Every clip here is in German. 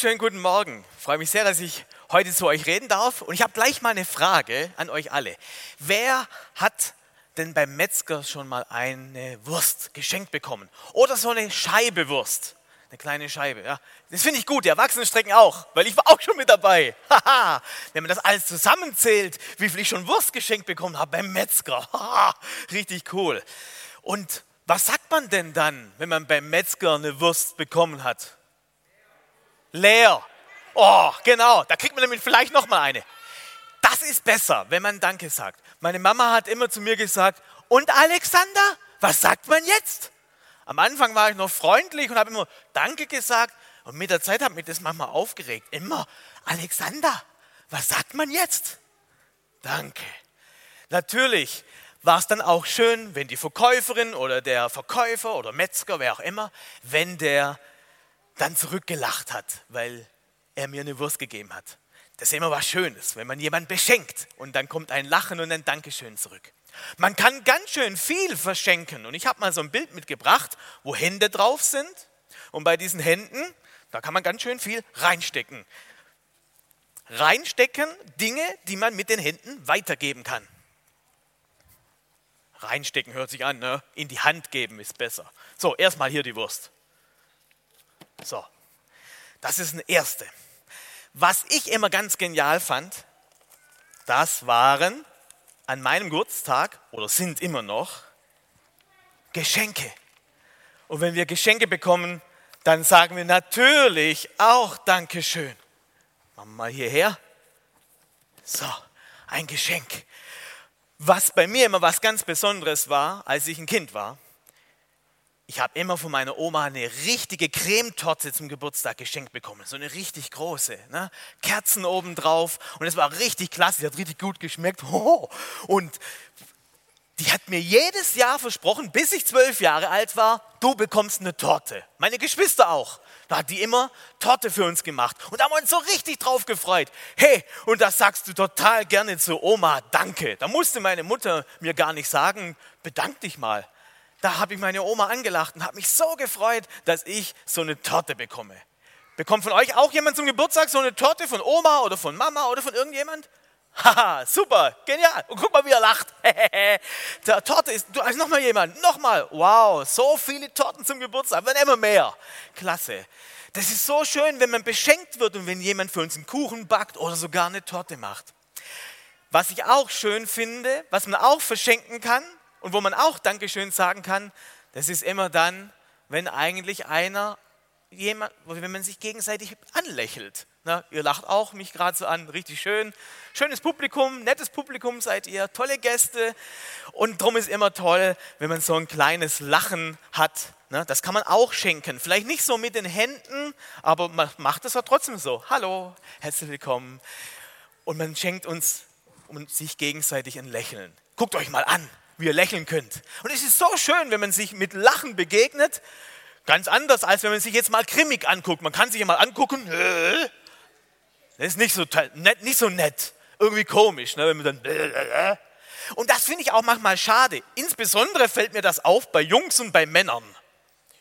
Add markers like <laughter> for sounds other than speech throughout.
Wunderschönen guten Morgen. Ich freue mich sehr, dass ich heute zu euch reden darf. Und ich habe gleich mal eine Frage an euch alle. Wer hat denn beim Metzger schon mal eine Wurst geschenkt bekommen? Oder so eine Scheibe Wurst? Eine kleine Scheibe, ja. Das finde ich gut, die Erwachsenen strecken auch, weil ich war auch schon mit dabei. <laughs> Haha, wenn man das alles zusammenzählt, wie viel ich schon Wurst geschenkt bekommen habe beim Metzger. Richtig cool. Und was sagt man denn dann, wenn man beim Metzger eine Wurst bekommen hat? Leer. Oh, genau, da kriegt man damit vielleicht noch mal eine. Das ist besser, wenn man Danke sagt. Meine Mama hat immer zu mir gesagt, und Alexander, was sagt man jetzt? Am Anfang war ich noch freundlich und habe immer Danke gesagt. Und mit der Zeit hat mich das manchmal aufgeregt. Immer, Alexander, was sagt man jetzt? Danke. Natürlich war es dann auch schön, wenn die Verkäuferin oder der Verkäufer oder Metzger, wer auch immer, wenn der dann zurückgelacht hat, weil er mir eine Wurst gegeben hat. Das ist immer was Schönes, wenn man jemanden beschenkt und dann kommt ein Lachen und ein Dankeschön zurück. Man kann ganz schön viel verschenken und ich habe mal so ein Bild mitgebracht, wo Hände drauf sind und bei diesen Händen, da kann man ganz schön viel reinstecken. Reinstecken Dinge, die man mit den Händen weitergeben kann. Reinstecken hört sich an, ne? in die Hand geben ist besser. So, erstmal hier die Wurst. So, das ist eine erste. Was ich immer ganz genial fand, das waren an meinem Geburtstag oder sind immer noch Geschenke. Und wenn wir Geschenke bekommen, dann sagen wir natürlich auch Dankeschön. Machen wir mal hierher. So, ein Geschenk. Was bei mir immer was ganz Besonderes war, als ich ein Kind war, ich habe immer von meiner Oma eine richtige Cremetorte zum Geburtstag geschenkt bekommen. So eine richtig große. Ne? Kerzen oben drauf. Und es war richtig klasse. Die hat richtig gut geschmeckt. <laughs> Und die hat mir jedes Jahr versprochen, bis ich zwölf Jahre alt war, du bekommst eine Torte. Meine Geschwister auch. Da hat die immer Torte für uns gemacht. Und da haben wir uns so richtig drauf gefreut. Hey, und das sagst du total gerne zu Oma, danke. Da musste meine Mutter mir gar nicht sagen, bedank dich mal da habe ich meine Oma angelacht und habe mich so gefreut, dass ich so eine Torte bekomme. Bekommt von euch auch jemand zum Geburtstag so eine Torte von Oma oder von Mama oder von irgendjemand? <laughs> Haha, super, genial. Und guck mal, wie er lacht. <laughs> Der Torte ist, du, also nochmal jemand, nochmal. Wow, so viele Torten zum Geburtstag, werden immer mehr. Klasse. Das ist so schön, wenn man beschenkt wird und wenn jemand für uns einen Kuchen backt oder sogar eine Torte macht. Was ich auch schön finde, was man auch verschenken kann, und wo man auch Dankeschön sagen kann, das ist immer dann, wenn eigentlich einer, jemand, wenn man sich gegenseitig anlächelt. Na, ihr lacht auch mich gerade so an, richtig schön. Schönes Publikum, nettes Publikum seid ihr, tolle Gäste. Und darum ist immer toll, wenn man so ein kleines Lachen hat. Na, das kann man auch schenken. Vielleicht nicht so mit den Händen, aber man macht es ja trotzdem so. Hallo, herzlich willkommen. Und man schenkt uns und sich gegenseitig ein Lächeln. Guckt euch mal an wie ihr lächeln könnt. Und es ist so schön, wenn man sich mit Lachen begegnet. Ganz anders, als wenn man sich jetzt mal grimmig anguckt. Man kann sich ja mal angucken. Das ist nicht so, nett, nicht so nett. Irgendwie komisch, ne, wenn man dann. Und das finde ich auch manchmal schade. Insbesondere fällt mir das auf bei Jungs und bei Männern.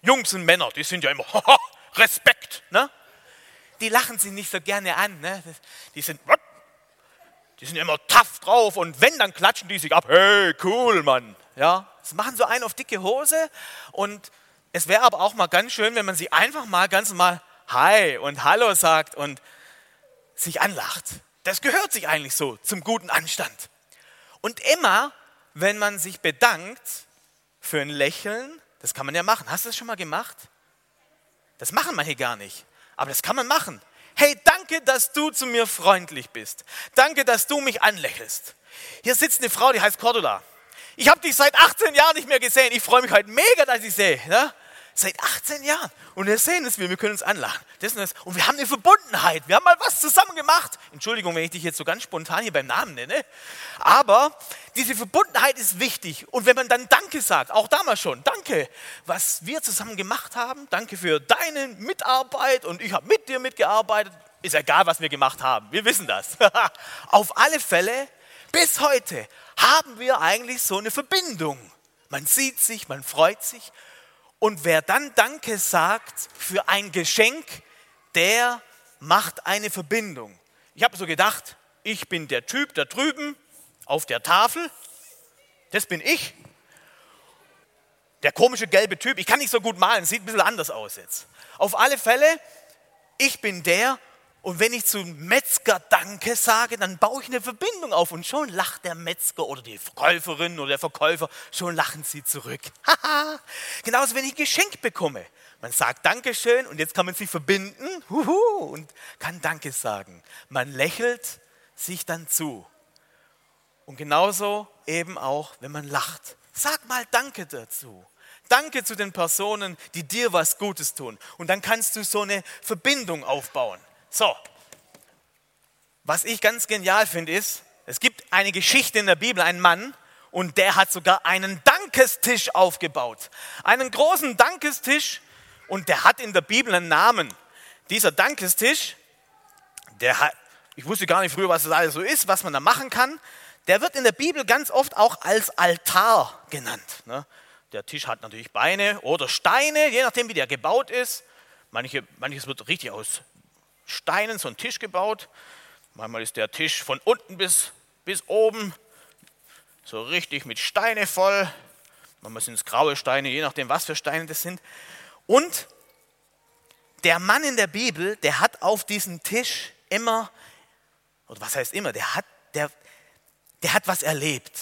Jungs und Männer, die sind ja immer <laughs> Respekt. Ne? Die lachen sich nicht so gerne an. Ne? Die sind, die sind immer tough drauf und wenn, dann klatschen die sich ab. Hey, cool, Mann. Ja, das machen so einen auf dicke Hose und es wäre aber auch mal ganz schön, wenn man sie einfach mal ganz normal Hi und Hallo sagt und sich anlacht. Das gehört sich eigentlich so zum guten Anstand. Und immer, wenn man sich bedankt für ein Lächeln, das kann man ja machen. Hast du das schon mal gemacht? Das machen manche gar nicht. Aber das kann man machen. Hey, danke, dass du zu mir freundlich bist. Danke, dass du mich anlächelst. Hier sitzt eine Frau, die heißt Cordula. Ich habe dich seit 18 Jahren nicht mehr gesehen. Ich freue mich heute mega, dass ich sehe. Ne? Seit 18 Jahren. Und wir sehen es, wir können uns anlachen. Das und, das. und wir haben eine Verbundenheit. Wir haben mal was zusammen gemacht. Entschuldigung, wenn ich dich jetzt so ganz spontan hier beim Namen nenne. Aber diese Verbundenheit ist wichtig. Und wenn man dann Danke sagt, auch damals schon, danke, was wir zusammen gemacht haben, danke für deine Mitarbeit und ich habe mit dir mitgearbeitet. Ist egal, was wir gemacht haben. Wir wissen das. <laughs> Auf alle Fälle, bis heute haben wir eigentlich so eine Verbindung. Man sieht sich, man freut sich. Und wer dann Danke sagt für ein Geschenk, der macht eine Verbindung. Ich habe so gedacht, ich bin der Typ da drüben auf der Tafel. Das bin ich. Der komische gelbe Typ. Ich kann nicht so gut malen, sieht ein bisschen anders aus jetzt. Auf alle Fälle, ich bin der, und wenn ich zum Metzger Danke sage, dann baue ich eine Verbindung auf und schon lacht der Metzger oder die Verkäuferin oder der Verkäufer, schon lachen sie zurück. <laughs> Genauso, wenn ich ein Geschenk bekomme. Man sagt Dankeschön und jetzt kann man sich verbinden und kann Danke sagen. Man lächelt sich dann zu. Und genauso eben auch, wenn man lacht. Sag mal Danke dazu. Danke zu den Personen, die dir was Gutes tun. Und dann kannst du so eine Verbindung aufbauen. So, was ich ganz genial finde, ist, es gibt eine Geschichte in der Bibel, einen Mann, und der hat sogar einen Dankestisch aufgebaut. Einen großen Dankestisch, und der hat in der Bibel einen Namen. Dieser Dankestisch, der hat, ich wusste gar nicht früher, was das alles so ist, was man da machen kann. Der wird in der Bibel ganz oft auch als Altar genannt. Ne? Der Tisch hat natürlich Beine oder Steine, je nachdem, wie der gebaut ist. Manche, manches wird richtig aus Steinen so einen Tisch gebaut. Manchmal ist der Tisch von unten bis, bis oben so richtig mit Steine voll. Manchmal sind es graue Steine, je nachdem, was für Steine das sind. Und der Mann in der Bibel, der hat auf diesem Tisch immer, oder was heißt immer, der hat, der, der hat was erlebt.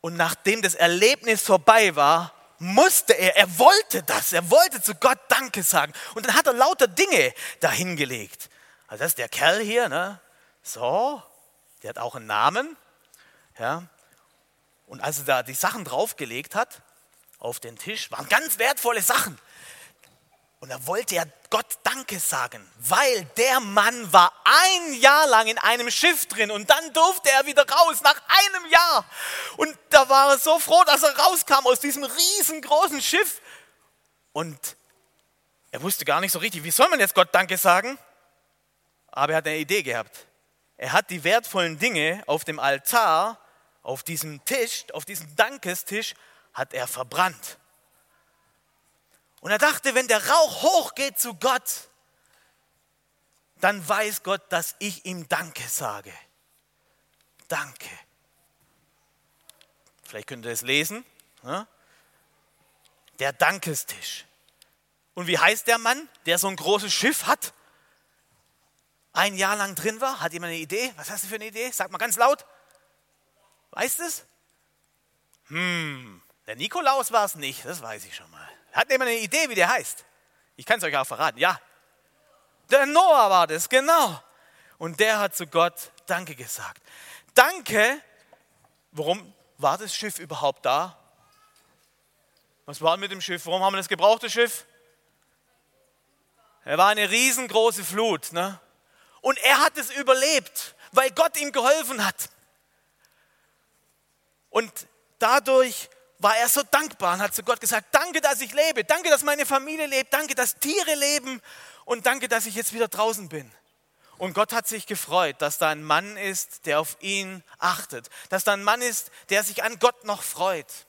Und nachdem das Erlebnis vorbei war, musste er, er wollte das, er wollte zu Gott Danke sagen. Und dann hat er lauter Dinge dahingelegt. Also das ist der Kerl hier, ne? so, der hat auch einen Namen. Ja? Und als er da die Sachen draufgelegt hat, auf den Tisch, waren ganz wertvolle Sachen. Und da wollte er Gott Danke sagen, weil der Mann war ein Jahr lang in einem Schiff drin und dann durfte er wieder raus nach einem Jahr. Und da war er so froh, dass er rauskam aus diesem riesengroßen Schiff. Und er wusste gar nicht so richtig, wie soll man jetzt Gott Danke sagen? Aber er hat eine Idee gehabt. Er hat die wertvollen Dinge auf dem Altar, auf diesem Tisch, auf diesem Dankestisch, hat er verbrannt. Und er dachte, wenn der Rauch hochgeht zu Gott, dann weiß Gott, dass ich ihm Danke sage. Danke. Vielleicht könnt ihr es lesen. Ne? Der Dankestisch. Und wie heißt der Mann, der so ein großes Schiff hat? Ein Jahr lang drin war? Hat jemand eine Idee? Was hast du für eine Idee? Sag mal ganz laut. Weißt es? Hm, der Nikolaus war es nicht, das weiß ich schon mal. Hat jemand eine Idee, wie der heißt? Ich kann es euch auch verraten. Ja, der Noah war das, genau. Und der hat zu Gott Danke gesagt. Danke, warum war das Schiff überhaupt da? Was war mit dem Schiff? Warum haben wir das gebrauchte Schiff? Er war eine riesengroße Flut. Ne? Und er hat es überlebt, weil Gott ihm geholfen hat. Und dadurch war er so dankbar und hat zu Gott gesagt, danke, dass ich lebe, danke, dass meine Familie lebt, danke, dass Tiere leben und danke, dass ich jetzt wieder draußen bin. Und Gott hat sich gefreut, dass da ein Mann ist, der auf ihn achtet, dass da ein Mann ist, der sich an Gott noch freut.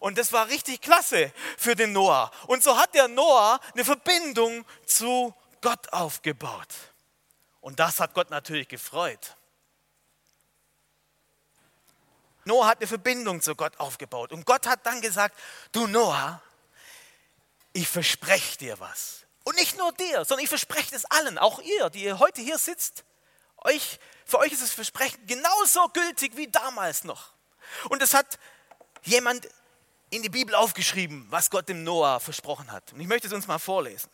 Und das war richtig klasse für den Noah. Und so hat der Noah eine Verbindung zu Gott aufgebaut. Und das hat Gott natürlich gefreut. Noah hat eine Verbindung zu Gott aufgebaut. Und Gott hat dann gesagt, du Noah, ich verspreche dir was. Und nicht nur dir, sondern ich verspreche es allen, auch ihr, die ihr heute hier sitzt. Euch, für euch ist das Versprechen genauso gültig wie damals noch. Und es hat jemand in die Bibel aufgeschrieben, was Gott dem Noah versprochen hat. Und ich möchte es uns mal vorlesen.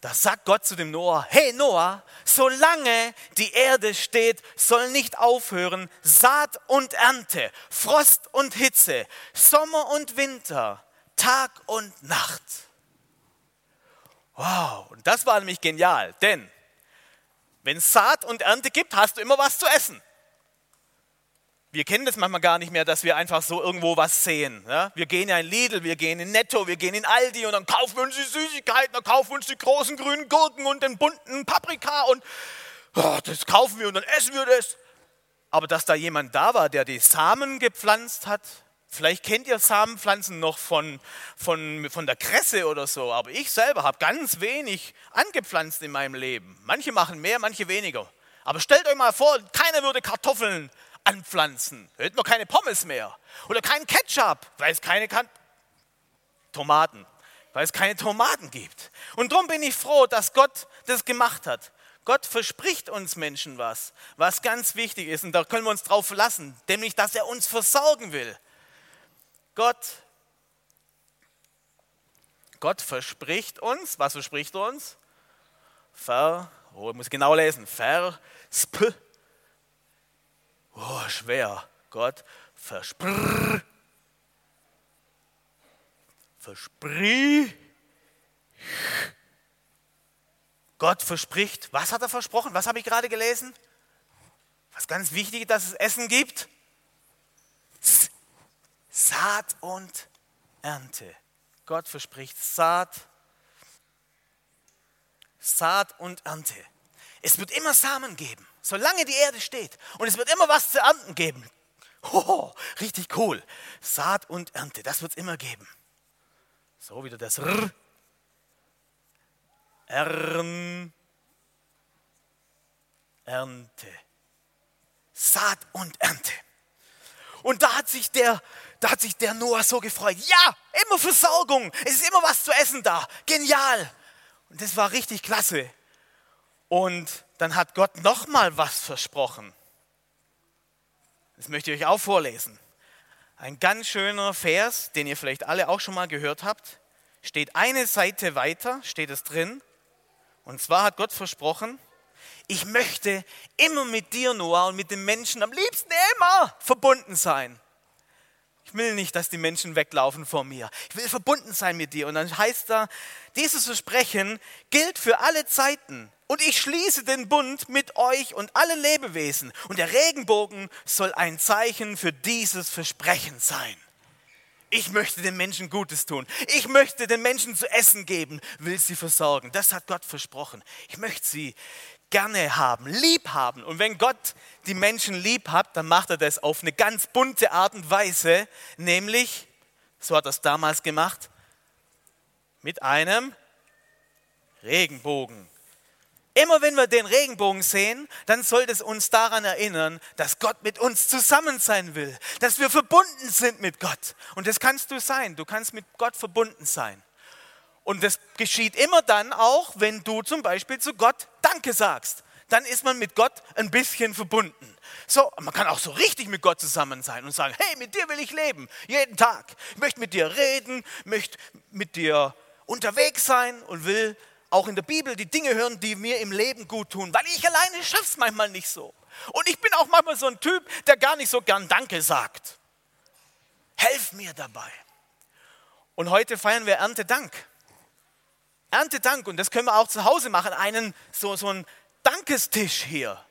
Da sagt Gott zu dem Noah, hey Noah, solange die Erde steht, soll nicht aufhören Saat und Ernte, Frost und Hitze, Sommer und Winter, Tag und Nacht. Wow, und das war nämlich genial, denn wenn es Saat und Ernte gibt, hast du immer was zu essen. Wir kennen das manchmal gar nicht mehr, dass wir einfach so irgendwo was sehen. Ja? Wir gehen ja in Lidl, wir gehen in Netto, wir gehen in Aldi und dann kaufen wir uns die Süßigkeiten, dann kaufen wir uns die großen grünen Gurken und den bunten Paprika und oh, das kaufen wir und dann essen wir das. Aber dass da jemand da war, der die Samen gepflanzt hat, vielleicht kennt ihr Samenpflanzen noch von, von, von der Kresse oder so, aber ich selber habe ganz wenig angepflanzt in meinem Leben. Manche machen mehr, manche weniger. Aber stellt euch mal vor, keiner würde Kartoffeln anpflanzen. Hätten wir keine Pommes mehr. Oder keinen Ketchup, weil es keine kan Tomaten, weil es keine Tomaten gibt. Und darum bin ich froh, dass Gott das gemacht hat. Gott verspricht uns Menschen was, was ganz wichtig ist. Und da können wir uns drauf verlassen, nämlich, dass er uns versorgen will. Gott, Gott verspricht uns, was verspricht er uns? Ver, oh, ich muss genau lesen, versp, oh, schwer, Gott versprr, versprich, Gott verspricht, was hat er versprochen? Was habe ich gerade gelesen? Was ganz wichtig dass es Essen gibt? Saat und Ernte. Gott verspricht Saat, Saat und Ernte. Es wird immer Samen geben, solange die Erde steht. Und es wird immer was zu ernten geben. Oh, richtig cool. Saat und Ernte, das wird es immer geben. So wieder das R. Ern, Ernte. Saat und Ernte. Und da hat sich der, da hat sich der Noah so gefreut. Ja, immer Versorgung. Es ist immer was zu essen da. Genial. Und das war richtig klasse. Und dann hat Gott noch mal was versprochen. Das möchte ich euch auch vorlesen. Ein ganz schöner Vers, den ihr vielleicht alle auch schon mal gehört habt. Steht eine Seite weiter, steht es drin. Und zwar hat Gott versprochen, ich möchte immer mit dir, Noah, und mit den Menschen am liebsten immer verbunden sein. Ich will nicht, dass die Menschen weglaufen vor mir. Ich will verbunden sein mit dir. Und dann heißt da, dieses Versprechen gilt für alle Zeiten. Und ich schließe den Bund mit euch und allen Lebewesen. Und der Regenbogen soll ein Zeichen für dieses Versprechen sein. Ich möchte den Menschen Gutes tun. Ich möchte den Menschen zu essen geben, will sie versorgen. Das hat Gott versprochen. Ich möchte sie gerne haben, lieb haben. Und wenn Gott die Menschen lieb hat, dann macht er das auf eine ganz bunte Art und Weise, nämlich, so hat er es damals gemacht, mit einem Regenbogen. Immer wenn wir den Regenbogen sehen, dann sollte es uns daran erinnern, dass Gott mit uns zusammen sein will, dass wir verbunden sind mit Gott. Und das kannst du sein. Du kannst mit Gott verbunden sein. Und das geschieht immer dann auch, wenn du zum Beispiel zu Gott Danke sagst. Dann ist man mit Gott ein bisschen verbunden. So, man kann auch so richtig mit Gott zusammen sein und sagen, hey, mit dir will ich leben, jeden Tag. Ich möchte mit dir reden, möchte mit dir unterwegs sein und will auch in der Bibel die Dinge hören, die mir im Leben gut tun, weil ich alleine schaffe es manchmal nicht so. Und ich bin auch manchmal so ein Typ, der gar nicht so gern Danke sagt. Helf mir dabei. Und heute feiern wir Erntedank. Erntedank, und das können wir auch zu Hause machen, einen, so, so einen Dankestisch hier,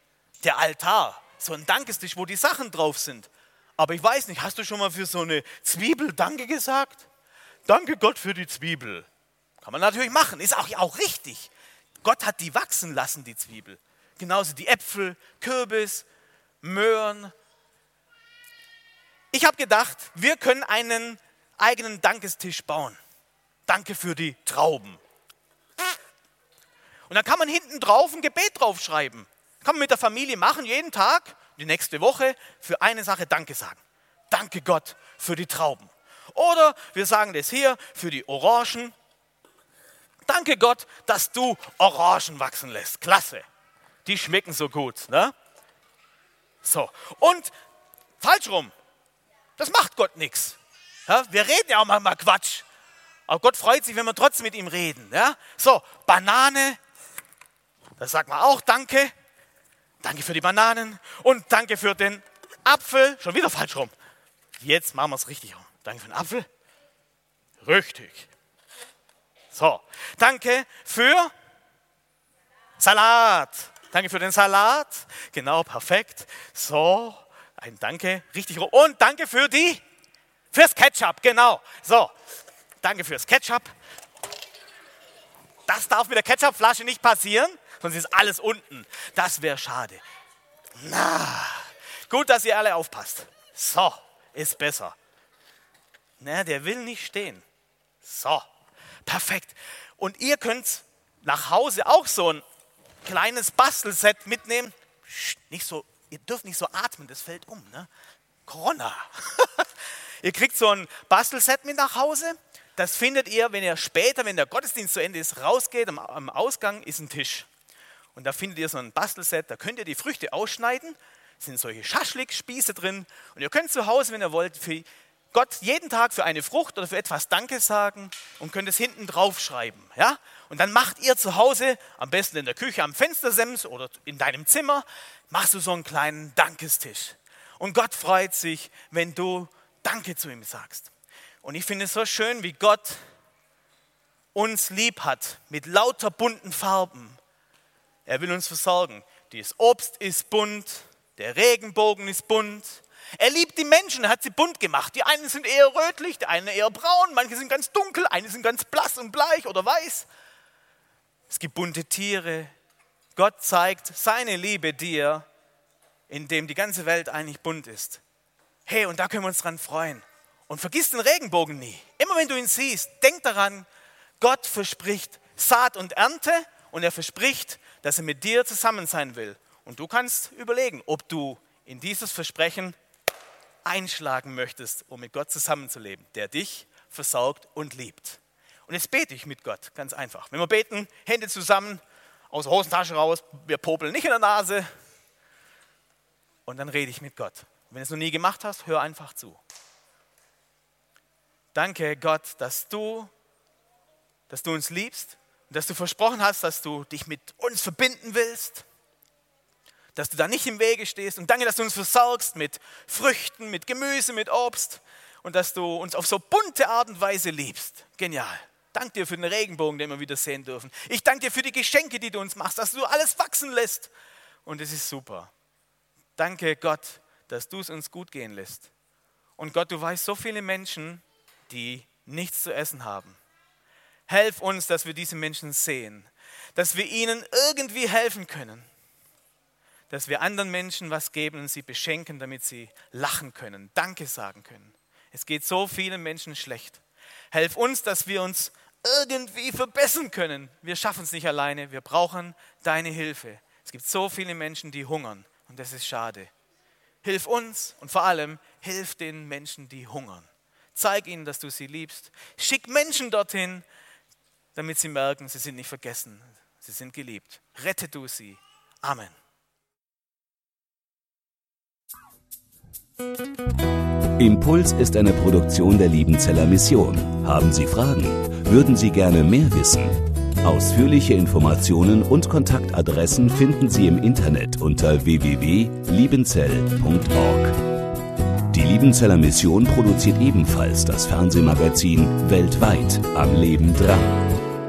der Altar, so ein Dankestisch, wo die Sachen drauf sind. Aber ich weiß nicht, hast du schon mal für so eine Zwiebel Danke gesagt? Danke Gott für die Zwiebel. Kann man natürlich machen, ist auch, auch richtig. Gott hat die wachsen lassen, die Zwiebel. Genauso die Äpfel, Kürbis, Möhren. Ich habe gedacht, wir können einen eigenen Dankestisch bauen. Danke für die Trauben. Und dann kann man hinten drauf ein Gebet draufschreiben. Kann man mit der Familie machen, jeden Tag, die nächste Woche, für eine Sache Danke sagen. Danke Gott für die Trauben. Oder wir sagen das hier für die Orangen, Danke Gott, dass du Orangen wachsen lässt. Klasse. Die schmecken so gut. Ne? So. Und falsch rum. Das macht Gott nichts. Ja, wir reden ja auch manchmal Quatsch. Aber Gott freut sich, wenn wir trotzdem mit ihm reden. Ja? So, Banane. Da sagt man auch Danke. Danke für die Bananen. Und danke für den Apfel. Schon wieder falsch rum. Jetzt machen wir es richtig rum. Danke für den Apfel. Richtig. So, danke für Salat. Danke für den Salat. Genau, perfekt. So, ein Danke, richtig. Und danke für die, fürs Ketchup, genau. So, danke fürs Ketchup. Das darf mit der Ketchupflasche nicht passieren, sonst ist alles unten. Das wäre schade. Na, gut, dass ihr alle aufpasst. So, ist besser. Na, der will nicht stehen. So, perfekt. Und ihr könnt nach Hause auch so ein kleines Bastelset mitnehmen. Nicht so, ihr dürft nicht so atmen, das fällt um. Ne? Corona. <laughs> ihr kriegt so ein Bastelset mit nach Hause das findet ihr, wenn ihr später, wenn der Gottesdienst zu Ende ist, rausgeht, am, am Ausgang ist ein Tisch. Und da findet ihr so ein Bastelset, da könnt ihr die Früchte ausschneiden, sind solche Schaschlik-Spieße drin. Und ihr könnt zu Hause, wenn ihr wollt, für Gott jeden Tag für eine Frucht oder für etwas Danke sagen und könnt es hinten drauf schreiben. Ja? Und dann macht ihr zu Hause, am besten in der Küche am Fenstersims oder in deinem Zimmer, machst du so einen kleinen Dankestisch. Und Gott freut sich, wenn du Danke zu ihm sagst. Und ich finde es so schön, wie Gott uns lieb hat mit lauter bunten Farben. Er will uns versorgen. Das Obst ist bunt, der Regenbogen ist bunt. Er liebt die Menschen, er hat sie bunt gemacht. Die einen sind eher rötlich, die einen eher braun, manche sind ganz dunkel, einige sind ganz blass und bleich oder weiß. Es gibt bunte Tiere. Gott zeigt seine Liebe dir, indem die ganze Welt eigentlich bunt ist. Hey, und da können wir uns dran freuen. Und vergiss den Regenbogen nie. Immer wenn du ihn siehst, denk daran, Gott verspricht Saat und Ernte und er verspricht, dass er mit dir zusammen sein will. Und du kannst überlegen, ob du in dieses Versprechen einschlagen möchtest, um mit Gott zusammenzuleben, der dich versorgt und liebt. Und jetzt bete ich mit Gott, ganz einfach. Wenn wir beten, Hände zusammen, aus der Hosentasche raus, wir popeln nicht in der Nase. Und dann rede ich mit Gott. Wenn du es noch nie gemacht hast, hör einfach zu. Danke, Gott, dass du, dass du uns liebst und dass du versprochen hast, dass du dich mit uns verbinden willst, dass du da nicht im Wege stehst. Und danke, dass du uns versorgst mit Früchten, mit Gemüse, mit Obst und dass du uns auf so bunte Art und Weise liebst. Genial. Danke dir für den Regenbogen, den wir wieder sehen dürfen. Ich danke dir für die Geschenke, die du uns machst, dass du alles wachsen lässt. Und es ist super. Danke, Gott, dass du es uns gut gehen lässt. Und Gott, du weißt so viele Menschen, die nichts zu essen haben. Helf uns, dass wir diese Menschen sehen, dass wir ihnen irgendwie helfen können, dass wir anderen Menschen was geben und sie beschenken, damit sie lachen können, Danke sagen können. Es geht so vielen Menschen schlecht. Helf uns, dass wir uns irgendwie verbessern können. Wir schaffen es nicht alleine, wir brauchen deine Hilfe. Es gibt so viele Menschen, die hungern und das ist schade. Hilf uns und vor allem hilf den Menschen, die hungern. Zeig ihnen, dass du sie liebst. Schick Menschen dorthin, damit sie merken, sie sind nicht vergessen. Sie sind geliebt. Rette du sie. Amen. Impuls ist eine Produktion der Liebenzeller Mission. Haben Sie Fragen? Würden Sie gerne mehr wissen? Ausführliche Informationen und Kontaktadressen finden Sie im Internet unter www.liebenzell.org. Die Liebenzeller Mission produziert ebenfalls das Fernsehmagazin Weltweit am Leben dran.